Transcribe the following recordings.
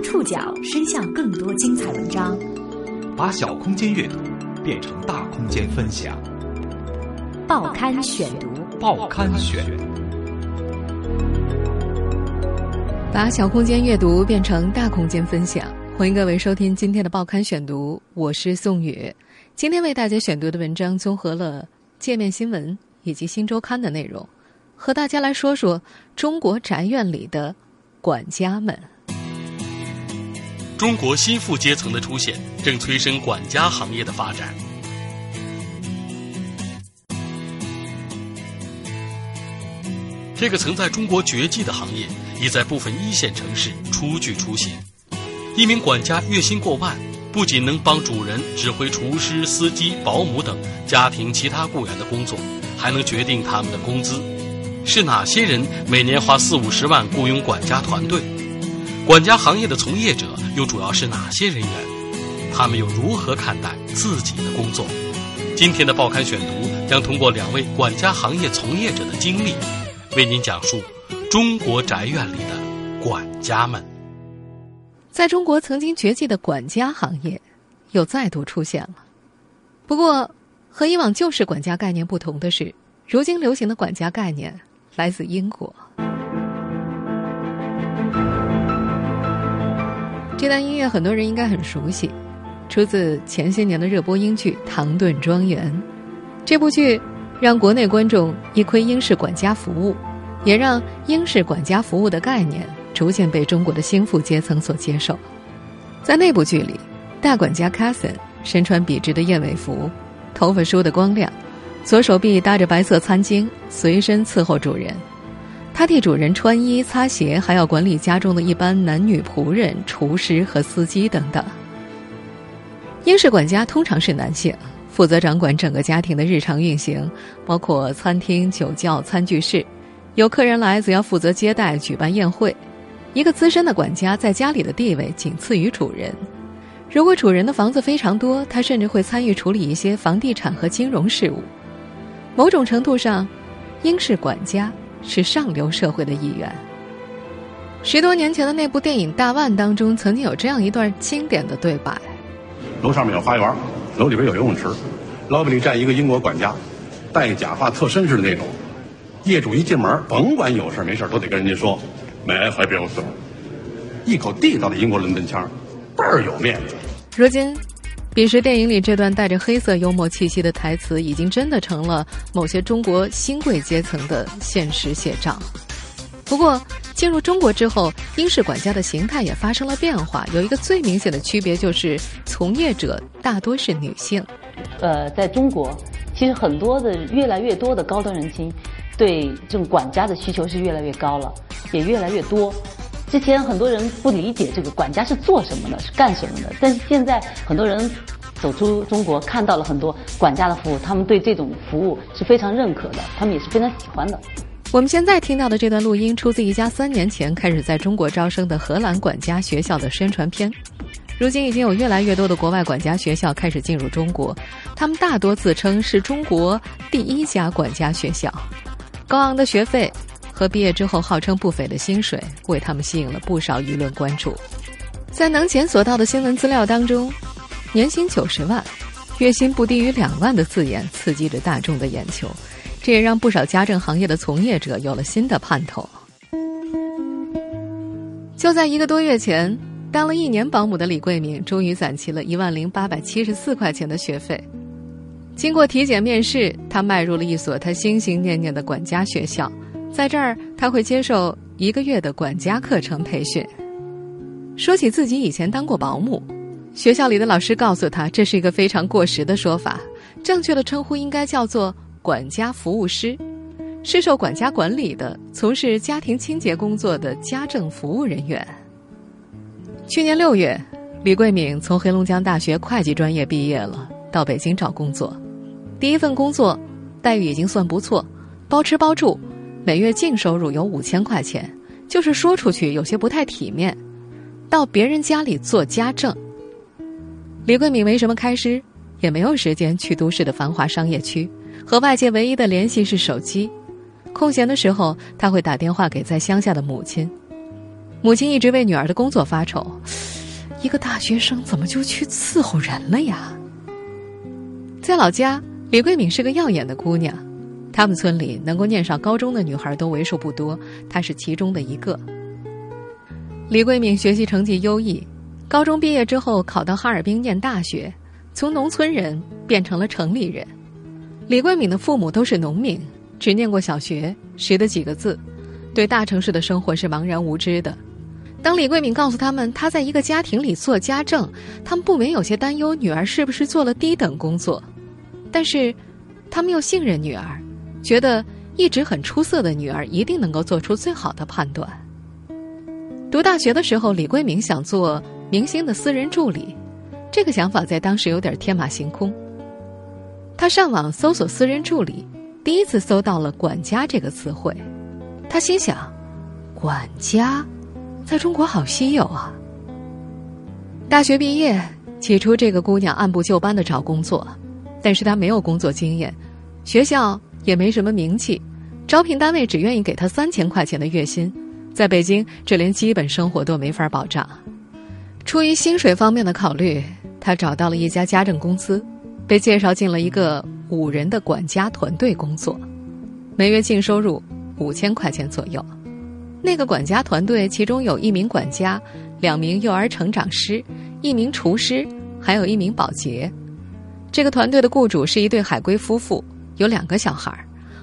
将触角伸向更多精彩文章，把小空间阅读变成大空间分享。报刊选读，报刊选，把小空间阅读变成大空间分享。欢迎各位收听今天的报刊选读，我是宋宇。今天为大家选读的文章综合了界面新闻以及新周刊的内容，和大家来说说中国宅院里的管家们。中国新富阶层的出现，正催生管家行业的发展。这个曾在中国绝迹的行业，已在部分一线城市初具雏形。一名管家月薪过万，不仅能帮主人指挥厨师、司机、保姆等家庭其他雇员的工作，还能决定他们的工资。是哪些人每年花四五十万雇佣管家团队？管家行业的从业者又主要是哪些人员？他们又如何看待自己的工作？今天的报刊选读将通过两位管家行业从业者的经历，为您讲述中国宅院里的管家们。在中国曾经绝迹的管家行业，又再度出现了。不过，和以往旧式管家概念不同的是，如今流行的管家概念来自英国。这段音乐很多人应该很熟悉，出自前些年的热播英剧《唐顿庄园》。这部剧让国内观众一窥英式管家服务，也让英式管家服务的概念逐渐被中国的新富阶层所接受。在那部剧里，大管家 c a s s i n 身穿笔直的燕尾服，头发梳得光亮，左手臂搭着白色餐巾，随身伺候主人。他替主人穿衣、擦鞋，还要管理家中的一般男女仆人、厨师和司机等等。英式管家通常是男性，负责掌管整个家庭的日常运行，包括餐厅、酒窖、餐具室。有客人来，则要负责接待、举办宴会。一个资深的管家在家里的地位仅次于主人。如果主人的房子非常多，他甚至会参与处理一些房地产和金融事务。某种程度上，英式管家。是上流社会的一员。十多年前的那部电影《大腕》当中，曾经有这样一段经典的对白：楼上面有花园，楼里边有游泳池，lobby 里站一个英国管家，戴假发、特绅士的那种。业主一进门，甭管有事没事都得跟人家说，“May I help you, sir？” 一口地道的英国伦敦腔，倍儿有面子。如今。彼时，电影里这段带着黑色幽默气息的台词，已经真的成了某些中国新贵阶层的现实写照。不过，进入中国之后，英式管家的形态也发生了变化。有一个最明显的区别，就是从业者大多是女性。呃，在中国，其实很多的越来越多的高端人群，对这种管家的需求是越来越高了，也越来越多。之前很多人不理解这个管家是做什么的，是干什么的。但是现在很多人走出中国，看到了很多管家的服务，他们对这种服务是非常认可的，他们也是非常喜欢的。我们现在听到的这段录音，出自一家三年前开始在中国招生的荷兰管家学校的宣传片。如今已经有越来越多的国外管家学校开始进入中国，他们大多自称是中国第一家管家学校，高昂的学费。和毕业之后号称不菲的薪水，为他们吸引了不少舆论关注。在能检索到的新闻资料当中，年薪九十万、月薪不低于两万的字眼刺激着大众的眼球，这也让不少家政行业的从业者有了新的盼头。就在一个多月前，当了一年保姆的李桂敏终于攒齐了一万零八百七十四块钱的学费。经过体检面试，他迈入了一所他心心念念的管家学校。在这儿，他会接受一个月的管家课程培训。说起自己以前当过保姆，学校里的老师告诉他，这是一个非常过时的说法，正确的称呼应该叫做管家服务师，是受管家管理的，从事家庭清洁工作的家政服务人员。去年六月，李桂敏从黑龙江大学会计专业毕业了，到北京找工作。第一份工作待遇已经算不错，包吃包住。每月净收入有五千块钱，就是说出去有些不太体面。到别人家里做家政，李桂敏没什么开支，也没有时间去都市的繁华商业区，和外界唯一的联系是手机。空闲的时候，他会打电话给在乡下的母亲。母亲一直为女儿的工作发愁，一个大学生怎么就去伺候人了呀？在老家，李桂敏是个耀眼的姑娘，他们村里能够念上高中的女孩都为数不多，她是其中的一个。李桂敏学习成绩优异，高中毕业之后考到哈尔滨念大学，从农村人变成了城里人。李桂敏的父母都是农民，只念过小学，识得几个字，对大城市的生活是茫然无知的。当李桂敏告诉他们她在一个家庭里做家政，他们不免有些担忧女儿是不是做了低等工作，但是，他们又信任女儿，觉得一直很出色的女儿一定能够做出最好的判断。读大学的时候，李桂明想做明星的私人助理，这个想法在当时有点天马行空。他上网搜索私人助理，第一次搜到了“管家”这个词汇，他心想：“管家。”在中国好稀有啊！大学毕业，起初这个姑娘按部就班的找工作，但是她没有工作经验，学校也没什么名气，招聘单位只愿意给他三千块钱的月薪，在北京，这连基本生活都没法保障。出于薪水方面的考虑，他找到了一家家政公司，被介绍进了一个五人的管家团队工作，每月净收入五千块钱左右。那个管家团队，其中有一名管家，两名幼儿成长师，一名厨师，还有一名保洁。这个团队的雇主是一对海归夫妇，有两个小孩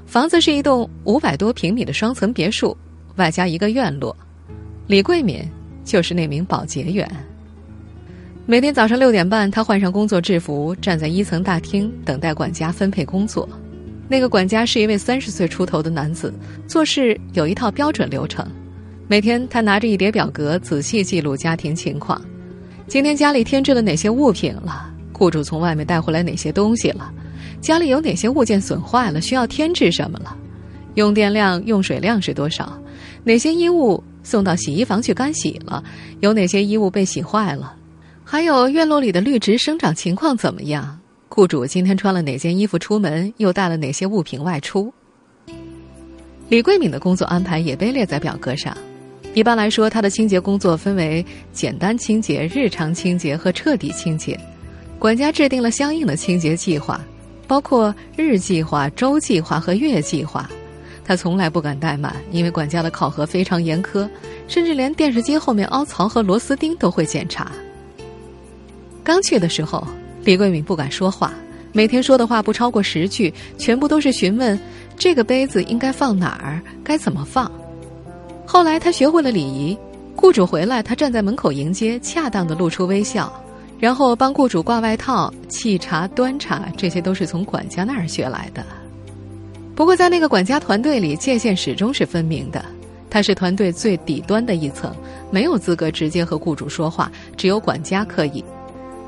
房子是一栋五百多平米的双层别墅，外加一个院落。李桂敏就是那名保洁员。每天早上六点半，他换上工作制服，站在一层大厅等待管家分配工作。那个管家是一位三十岁出头的男子，做事有一套标准流程。每天他拿着一叠表格，仔细记录家庭情况：今天家里添置了哪些物品了？雇主从外面带回来哪些东西了？家里有哪些物件损坏了？需要添置什么了？用电量、用水量是多少？哪些衣物送到洗衣房去干洗了？有哪些衣物被洗坏了？还有院落里的绿植生长情况怎么样？雇主今天穿了哪件衣服出门，又带了哪些物品外出？李桂敏的工作安排也被列在表格上。一般来说，他的清洁工作分为简单清洁、日常清洁和彻底清洁。管家制定了相应的清洁计划，包括日计划、周计划和月计划。他从来不敢怠慢，因为管家的考核非常严苛，甚至连电视机后面凹槽和螺丝钉都会检查。刚去的时候。李桂敏不敢说话，每天说的话不超过十句，全部都是询问这个杯子应该放哪儿，该怎么放。后来他学会了礼仪，雇主回来，他站在门口迎接，恰当的露出微笑，然后帮雇主挂外套、沏茶、端茶，这些都是从管家那儿学来的。不过在那个管家团队里，界限始终是分明的，他是团队最底端的一层，没有资格直接和雇主说话，只有管家可以。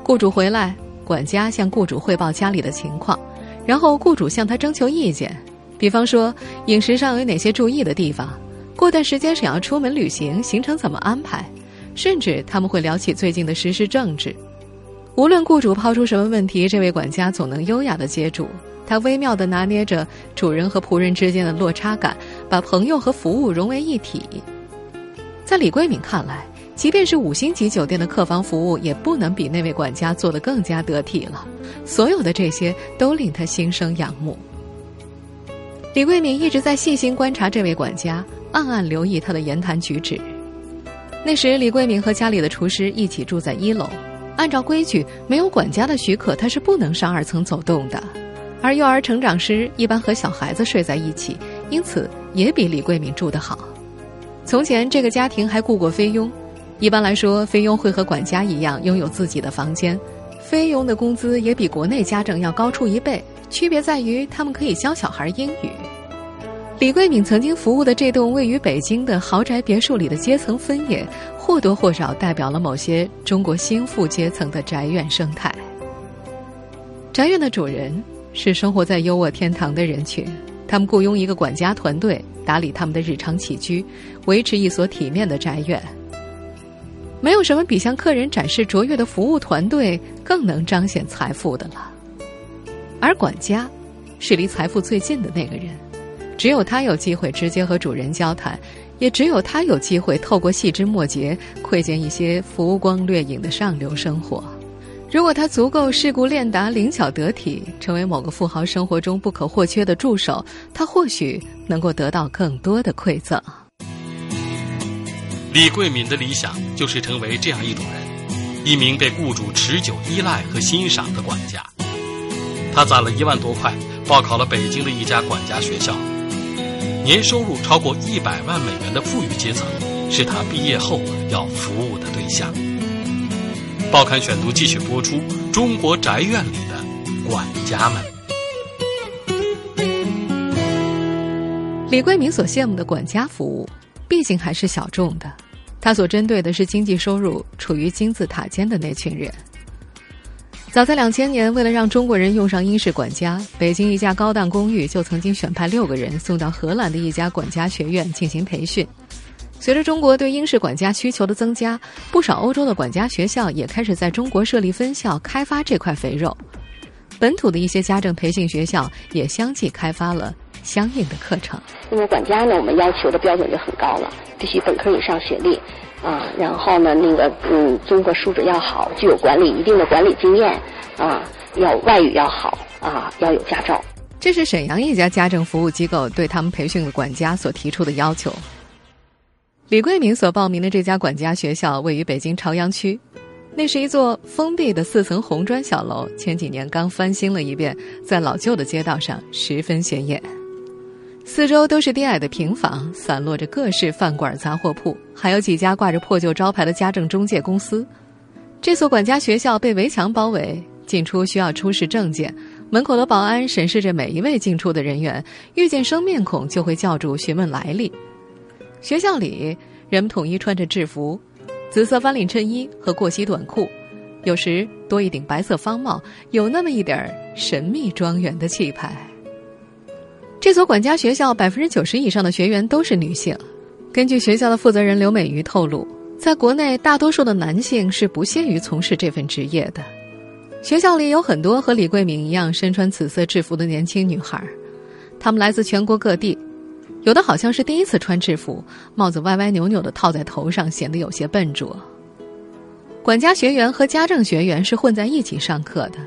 雇主回来。管家向雇主汇报家里的情况，然后雇主向他征求意见，比方说饮食上有哪些注意的地方，过段时间想要出门旅行，行程怎么安排，甚至他们会聊起最近的时事政治。无论雇主抛出什么问题，这位管家总能优雅的接住，他微妙的拿捏着主人和仆人之间的落差感，把朋友和服务融为一体。在李桂敏看来。即便是五星级酒店的客房服务，也不能比那位管家做得更加得体了。所有的这些都令他心生仰慕。李桂敏一直在细心观察这位管家，暗暗留意他的言谈举止。那时，李桂敏和家里的厨师一起住在一楼，按照规矩，没有管家的许可，他是不能上二层走动的。而幼儿成长师一般和小孩子睡在一起，因此也比李桂敏住得好。从前，这个家庭还雇过菲佣。一般来说，菲佣会和管家一样拥有自己的房间，菲佣的工资也比国内家政要高出一倍。区别在于，他们可以教小孩英语。李桂敏曾经服务的这栋位于北京的豪宅别墅里的阶层分野，或多或少代表了某些中国新富阶层的宅院生态。宅院的主人是生活在优渥天堂的人群，他们雇佣一个管家团队打理他们的日常起居，维持一所体面的宅院。没有什么比向客人展示卓越的服务团队更能彰显财富的了。而管家，是离财富最近的那个人，只有他有机会直接和主人交谈，也只有他有机会透过细枝末节窥见一些浮光掠影的上流生活。如果他足够世故练达、灵巧得体，成为某个富豪生活中不可或缺的助手，他或许能够得到更多的馈赠。李桂敏的理想就是成为这样一种人，一名被雇主持久依赖和欣赏的管家。他攒了一万多块，报考了北京的一家管家学校，年收入超过一百万美元的富裕阶层是他毕业后要服务的对象。报刊选读继续播出：中国宅院里的管家们。李桂明所羡慕的管家服务，毕竟还是小众的。他所针对的是经济收入处于金字塔尖的那群人。早在两千年，为了让中国人用上英式管家，北京一家高档公寓就曾经选派六个人送到荷兰的一家管家学院进行培训。随着中国对英式管家需求的增加，不少欧洲的管家学校也开始在中国设立分校，开发这块肥肉。本土的一些家政培训学校也相继开发了相应的课程。那么管家呢，我们要求的标准就很高了，必须本科以上学历，啊，然后呢，那个嗯，综合素质要好，具有管理一定的管理经验，啊，要外语要好，啊，要有驾照。这是沈阳一家家政服务机构对他们培训的管家所提出的要求。李桂明所报名的这家管家学校位于北京朝阳区，那是一座封闭的四层红砖小楼，前几年刚翻新了一遍，在老旧的街道上十分显眼。四周都是低矮的平房，散落着各式饭馆、杂货铺，还有几家挂着破旧招牌的家政中介公司。这所管家学校被围墙包围，进出需要出示证件，门口的保安审视着每一位进出的人员，遇见生面孔就会叫住询问来历。学校里，人们统一穿着制服，紫色翻领衬衣和过膝短裤，有时多一顶白色方帽，有那么一点神秘庄园的气派。这所管家学校百分之九十以上的学员都是女性。根据学校的负责人刘美瑜透露，在国内大多数的男性是不屑于从事这份职业的。学校里有很多和李桂敏一样身穿紫色制服的年轻女孩，她们来自全国各地。有的好像是第一次穿制服，帽子歪歪扭扭的套在头上，显得有些笨拙。管家学员和家政学员是混在一起上课的，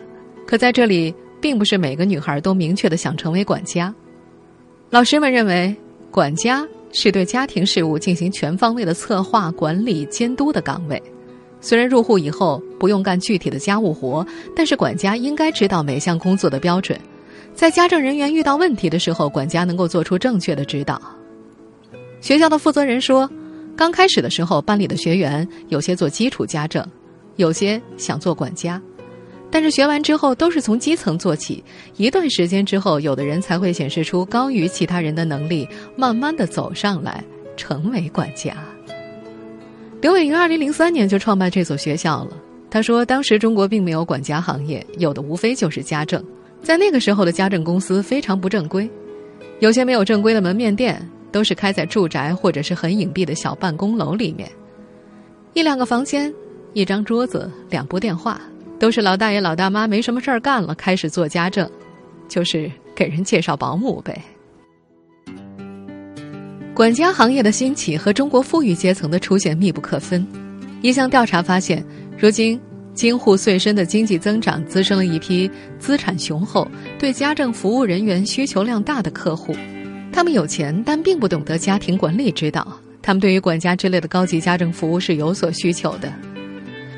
可在这里，并不是每个女孩都明确的想成为管家。老师们认为，管家是对家庭事务进行全方位的策划、管理、监督的岗位。虽然入户以后不用干具体的家务活，但是管家应该知道每项工作的标准。在家政人员遇到问题的时候，管家能够做出正确的指导。学校的负责人说，刚开始的时候，班里的学员有些做基础家政，有些想做管家，但是学完之后都是从基层做起。一段时间之后，有的人才会显示出高于其他人的能力，慢慢的走上来，成为管家。刘伟于二零零三年就创办这所学校了。他说，当时中国并没有管家行业，有的无非就是家政。在那个时候的家政公司非常不正规，有些没有正规的门面店，都是开在住宅或者是很隐蔽的小办公楼里面，一两个房间，一张桌子，两部电话，都是老大爷老大妈没什么事儿干了，开始做家政，就是给人介绍保姆呗。管家行业的兴起和中国富裕阶层的出现密不可分，一项调查发现，如今。京沪穗深的经济增长滋生了一批资产雄厚、对家政服务人员需求量大的客户。他们有钱，但并不懂得家庭管理之道。他们对于管家之类的高级家政服务是有所需求的。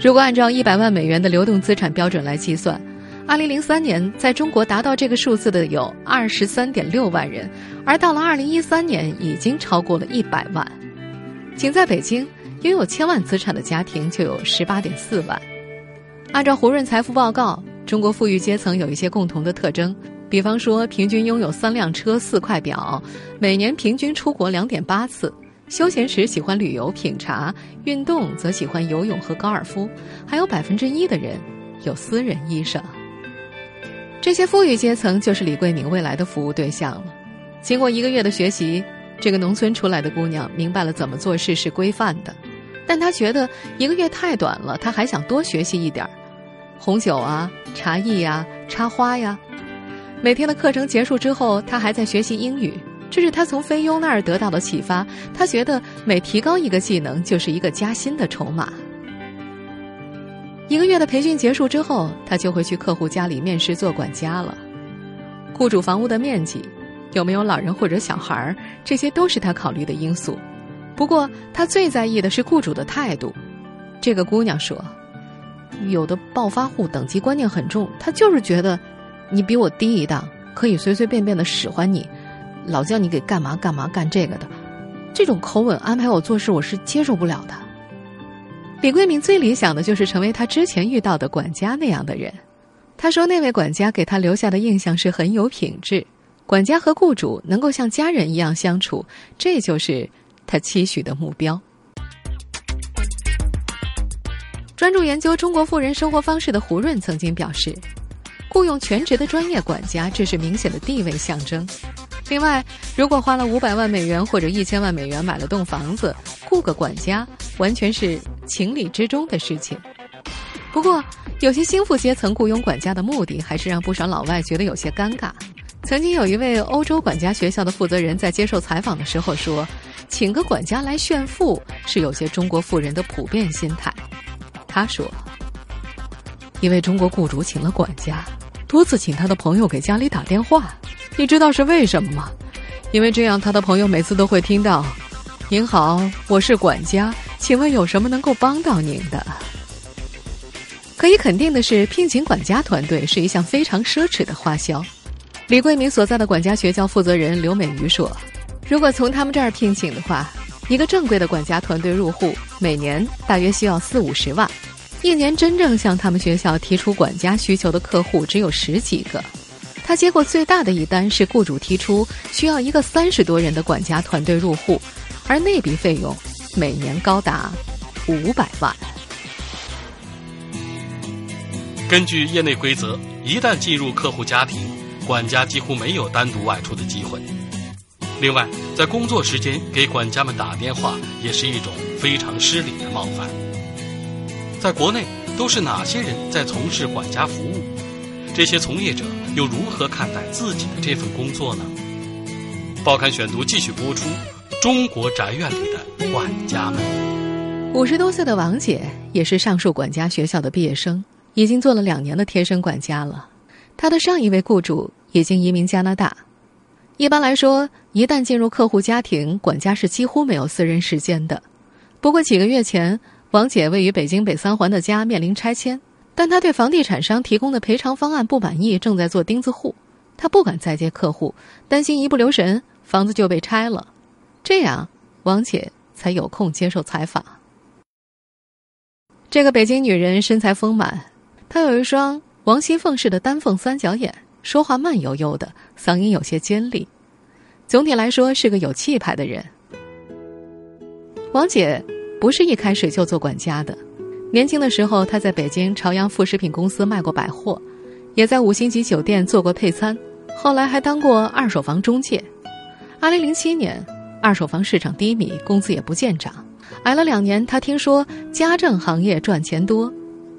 如果按照一百万美元的流动资产标准来计算，二零零三年在中国达到这个数字的有二十三点六万人，而到了二零一三年已经超过了一百万。仅在北京，拥有千万资产的家庭就有十八点四万。按照胡润财富报告，中国富裕阶层有一些共同的特征，比方说平均拥有三辆车、四块表，每年平均出国两点八次，休闲时喜欢旅游品茶，运动则喜欢游泳和高尔夫，还有百分之一的人有私人医生。这些富裕阶层就是李桂明未来的服务对象了。经过一个月的学习，这个农村出来的姑娘明白了怎么做事是规范的，但她觉得一个月太短了，她还想多学习一点儿。红酒啊，茶艺呀，插花呀。每天的课程结束之后，他还在学习英语。这是他从菲佣那儿得到的启发。他觉得每提高一个技能，就是一个加薪的筹码。一个月的培训结束之后，他就会去客户家里面试做管家了。雇主房屋的面积，有没有老人或者小孩儿，这些都是他考虑的因素。不过，他最在意的是雇主的态度。这个姑娘说：“有的暴发户等级观念很重，他就是觉得你比我低一档，可以随随便便的使唤你，老叫你给干嘛干嘛干这个的，这种口吻安排我做事，我是接受不了的。”李桂明最理想的就是成为他之前遇到的管家那样的人。他说：“那位管家给他留下的印象是很有品质，管家和雇主能够像家人一样相处，这就是他期许的目标。”专注研究中国富人生活方式的胡润曾经表示：“雇佣全职的专业管家，这是明显的地位象征。另外，如果花了五百万美元或者一千万美元买了栋房子，雇个管家完全是情理之中的事情。不过，有些新富阶层雇佣管家的目的，还是让不少老外觉得有些尴尬。曾经有一位欧洲管家学校的负责人在接受采访的时候说：‘请个管家来炫富，是有些中国富人的普遍心态。’他说：‘一位中国雇主请了管家，多次请他的朋友给家里打电话。你知道是为什么吗？因为这样，他的朋友每次都会听到：‘您好，我是管家，请问有什么能够帮到您的？’可以肯定的是，聘请管家团队是一项非常奢侈的花销。李桂明所在的管家学校负责人刘美瑜说：‘如果从他们这儿聘请的话，一个正规的管家团队入户，每年大约需要四五十万。’”一年真正向他们学校提出管家需求的客户只有十几个，他接过最大的一单是雇主提出需要一个三十多人的管家团队入户，而那笔费用每年高达五百万。根据业内规则，一旦进入客户家庭，管家几乎没有单独外出的机会。另外，在工作时间给管家们打电话也是一种非常失礼的冒犯。在国内，都是哪些人在从事管家服务？这些从业者又如何看待自己的这份工作呢？报刊选读继续播出：中国宅院里的管家们。五十多岁的王姐也是上述管家学校的毕业生，已经做了两年的贴身管家了。她的上一位雇主已经移民加拿大。一般来说，一旦进入客户家庭，管家是几乎没有私人时间的。不过几个月前。王姐位于北京北三环的家面临拆迁，但她对房地产商提供的赔偿方案不满意，正在做钉子户。她不敢再接客户，担心一不留神房子就被拆了。这样，王姐才有空接受采访。这个北京女人身材丰满，她有一双王熙凤式的丹凤三角眼，说话慢悠悠的，嗓音有些尖利。总体来说，是个有气派的人。王姐。不是一开始就做管家的，年轻的时候他在北京朝阳副食品公司卖过百货，也在五星级酒店做过配餐，后来还当过二手房中介。二零零七年，二手房市场低迷，工资也不见涨，挨了两年，他听说家政行业赚钱多，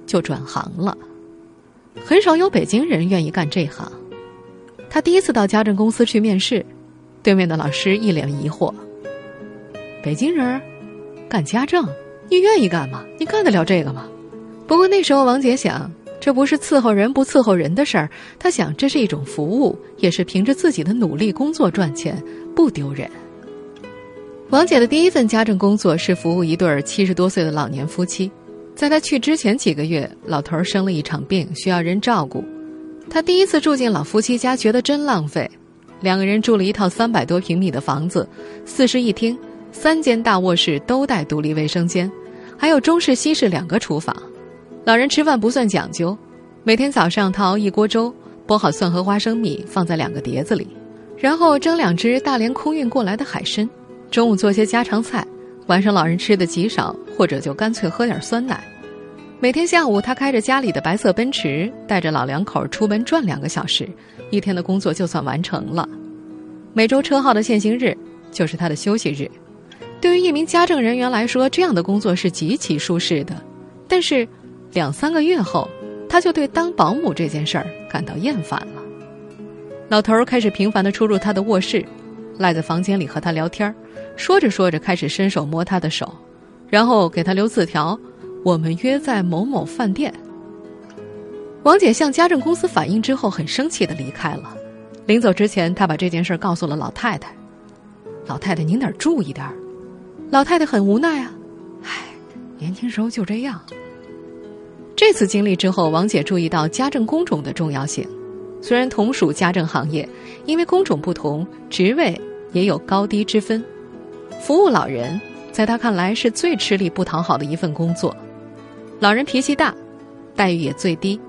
就转行了。很少有北京人愿意干这行。他第一次到家政公司去面试，对面的老师一脸疑惑：“北京人？”干家政，你愿意干吗？你干得了这个吗？不过那时候王姐想，这不是伺候人不伺候人的事儿。她想，这是一种服务，也是凭着自己的努力工作赚钱，不丢人。王姐的第一份家政工作是服务一对七十多岁的老年夫妻。在她去之前几个月，老头儿生了一场病，需要人照顾。她第一次住进老夫妻家，觉得真浪费。两个人住了一套三百多平米的房子，四室一厅。三间大卧室都带独立卫生间，还有中式、西式两个厨房。老人吃饭不算讲究，每天早上他熬一锅粥，剥好蒜和花生米放在两个碟子里，然后蒸两只大连空运过来的海参。中午做些家常菜，晚上老人吃的极少，或者就干脆喝点酸奶。每天下午他开着家里的白色奔驰，带着老两口出门转两个小时，一天的工作就算完成了。每周车号的限行日就是他的休息日。对于一名家政人员来说，这样的工作是极其舒适的。但是，两三个月后，他就对当保姆这件事儿感到厌烦了。老头儿开始频繁地出入他的卧室，赖在房间里和他聊天说着说着开始伸手摸他的手，然后给他留字条：“我们约在某某饭店。”王姐向家政公司反映之后，很生气的离开了。临走之前，她把这件事告诉了老太太。老太太，您得注意点儿老太太很无奈啊，唉，年轻时候就这样。这次经历之后，王姐注意到家政工种的重要性。虽然同属家政行业，因为工种不同，职位也有高低之分。服务老人，在她看来是最吃力不讨好的一份工作。老人脾气大，待遇也最低。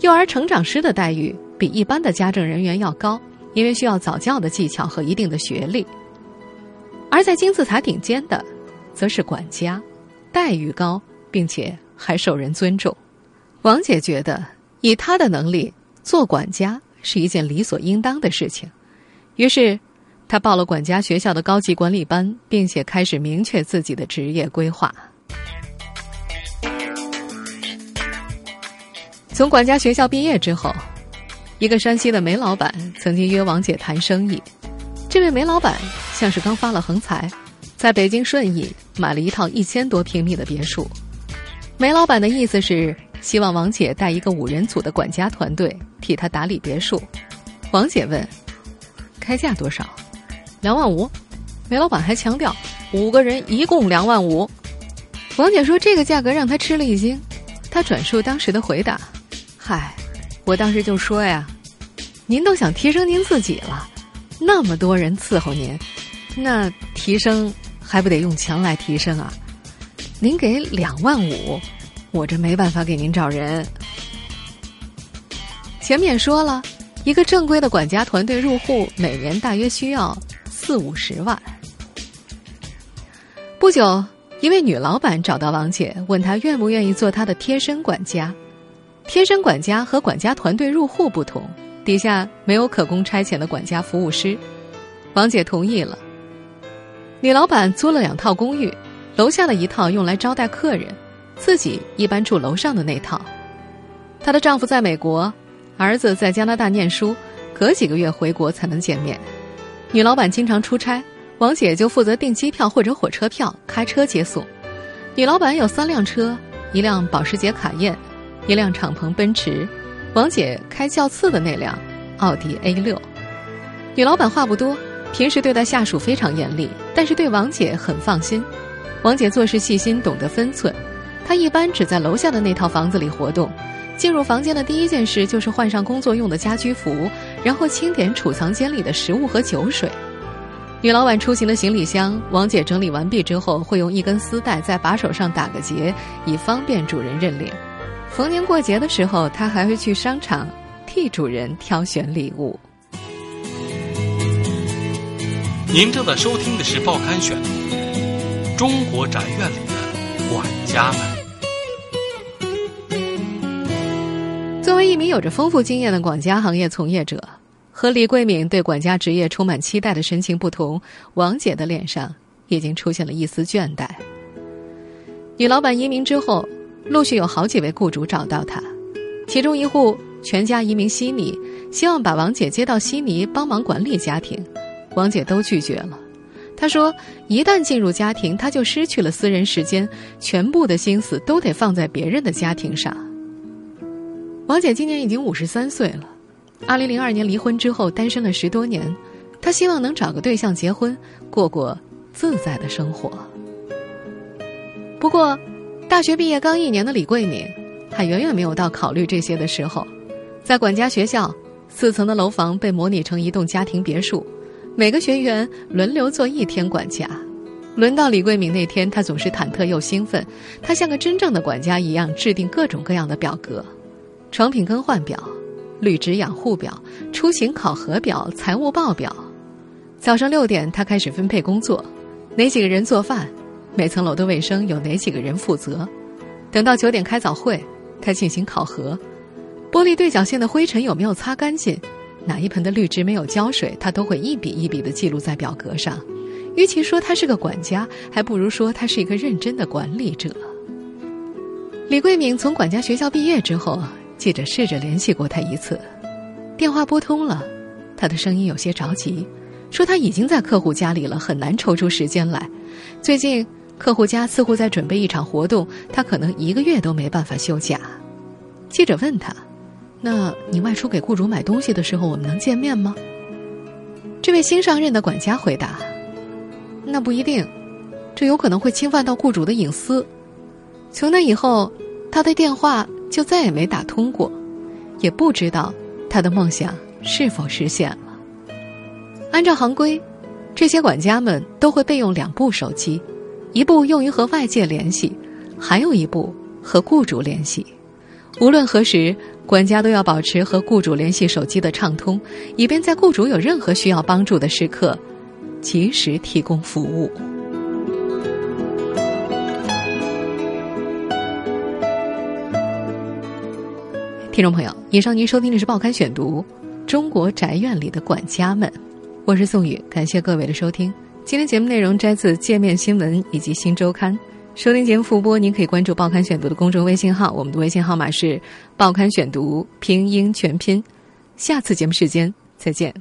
幼儿成长师的待遇比一般的家政人员要高，因为需要早教的技巧和一定的学历。而在金字塔顶尖的，则是管家，待遇高。并且还受人尊重，王姐觉得以她的能力做管家是一件理所应当的事情，于是她报了管家学校的高级管理班，并且开始明确自己的职业规划。从管家学校毕业之后，一个山西的煤老板曾经约王姐谈生意，这位煤老板像是刚发了横财，在北京顺义买了一套一千多平米的别墅。煤老板的意思是希望王姐带一个五人组的管家团队替他打理别墅。王姐问：“开价多少？”“两万五。”煤老板还强调：“五个人一共两万五。”王姐说：“这个价格让他吃了一惊。”他转述当时的回答：“嗨，我当时就说呀，您都想提升您自己了，那么多人伺候您，那提升还不得用钱来提升啊？”您给两万五，我这没办法给您找人。前面说了一个正规的管家团队入户，每年大约需要四五十万。不久，一位女老板找到王姐，问她愿不愿意做她的贴身管家。贴身管家和管家团队入户不同，底下没有可供差遣的管家服务师。王姐同意了。女老板租了两套公寓。楼下的一套用来招待客人，自己一般住楼上的那套。她的丈夫在美国，儿子在加拿大念书，隔几个月回国才能见面。女老板经常出差，王姐就负责订机票或者火车票，开车接送。女老板有三辆车，一辆保时捷卡宴，一辆敞篷奔驰，王姐开较次的那辆奥迪 A 六。女老板话不多，平时对待下属非常严厉，但是对王姐很放心。王姐做事细心，懂得分寸。她一般只在楼下的那套房子里活动。进入房间的第一件事就是换上工作用的家居服，然后清点储藏间里的食物和酒水。女老板出行的行李箱，王姐整理完毕之后，会用一根丝带在把手上打个结，以方便主人认领。逢年过节的时候，他还会去商场替主人挑选礼物。您正在收听的是《报刊选》。中国宅院里的管家们。作为一名有着丰富经验的管家行业从业者，和李桂敏对管家职业充满期待的神情不同，王姐的脸上已经出现了一丝倦怠。女老板移民之后，陆续有好几位雇主找到她，其中一户全家移民悉尼，希望把王姐接到悉尼帮忙管理家庭，王姐都拒绝了。她说：“一旦进入家庭，她就失去了私人时间，全部的心思都得放在别人的家庭上。”王姐今年已经五十三岁了，二零零二年离婚之后单身了十多年，她希望能找个对象结婚，过过自在的生活。不过，大学毕业刚一年的李桂敏，还远远没有到考虑这些的时候。在管家学校，四层的楼房被模拟成一栋家庭别墅。每个学员轮流做一天管家，轮到李桂敏那天，她总是忐忑又兴奋。她像个真正的管家一样，制定各种各样的表格：床品更换表、绿植养护表、出行考核表、财务报表。早上六点，她开始分配工作：哪几个人做饭？每层楼的卫生有哪几个人负责？等到九点开早会，他进行考核：玻璃对角线的灰尘有没有擦干净？哪一盆的绿植没有浇水，他都会一笔一笔的记录在表格上。与其说他是个管家，还不如说他是一个认真的管理者。李桂敏从管家学校毕业之后，记者试着联系过他一次，电话拨通了，他的声音有些着急，说他已经在客户家里了，很难抽出时间来。最近客户家似乎在准备一场活动，他可能一个月都没办法休假。记者问他：“那你外出给雇主买东西的时候，我们能见面吗？”这位新上任的管家回答：“那不一定，这有可能会侵犯到雇主的隐私。”从那以后，他的电话就再也没打通过，也不知道他的梦想是否实现了。按照行规，这些管家们都会备用两部手机，一部用于和外界联系，还有一部和雇主联系。无论何时，管家都要保持和雇主联系手机的畅通，以便在雇主有任何需要帮助的时刻，及时提供服务。听众朋友，以上您收听的是《报刊选读》，中国宅院里的管家们，我是宋宇，感谢各位的收听。今天节目内容摘自《界面新闻》以及《新周刊》。收听节目复播，您可以关注《报刊选读》的公众微信号，我们的微信号码是《报刊选读》拼音全拼。下次节目时间再见。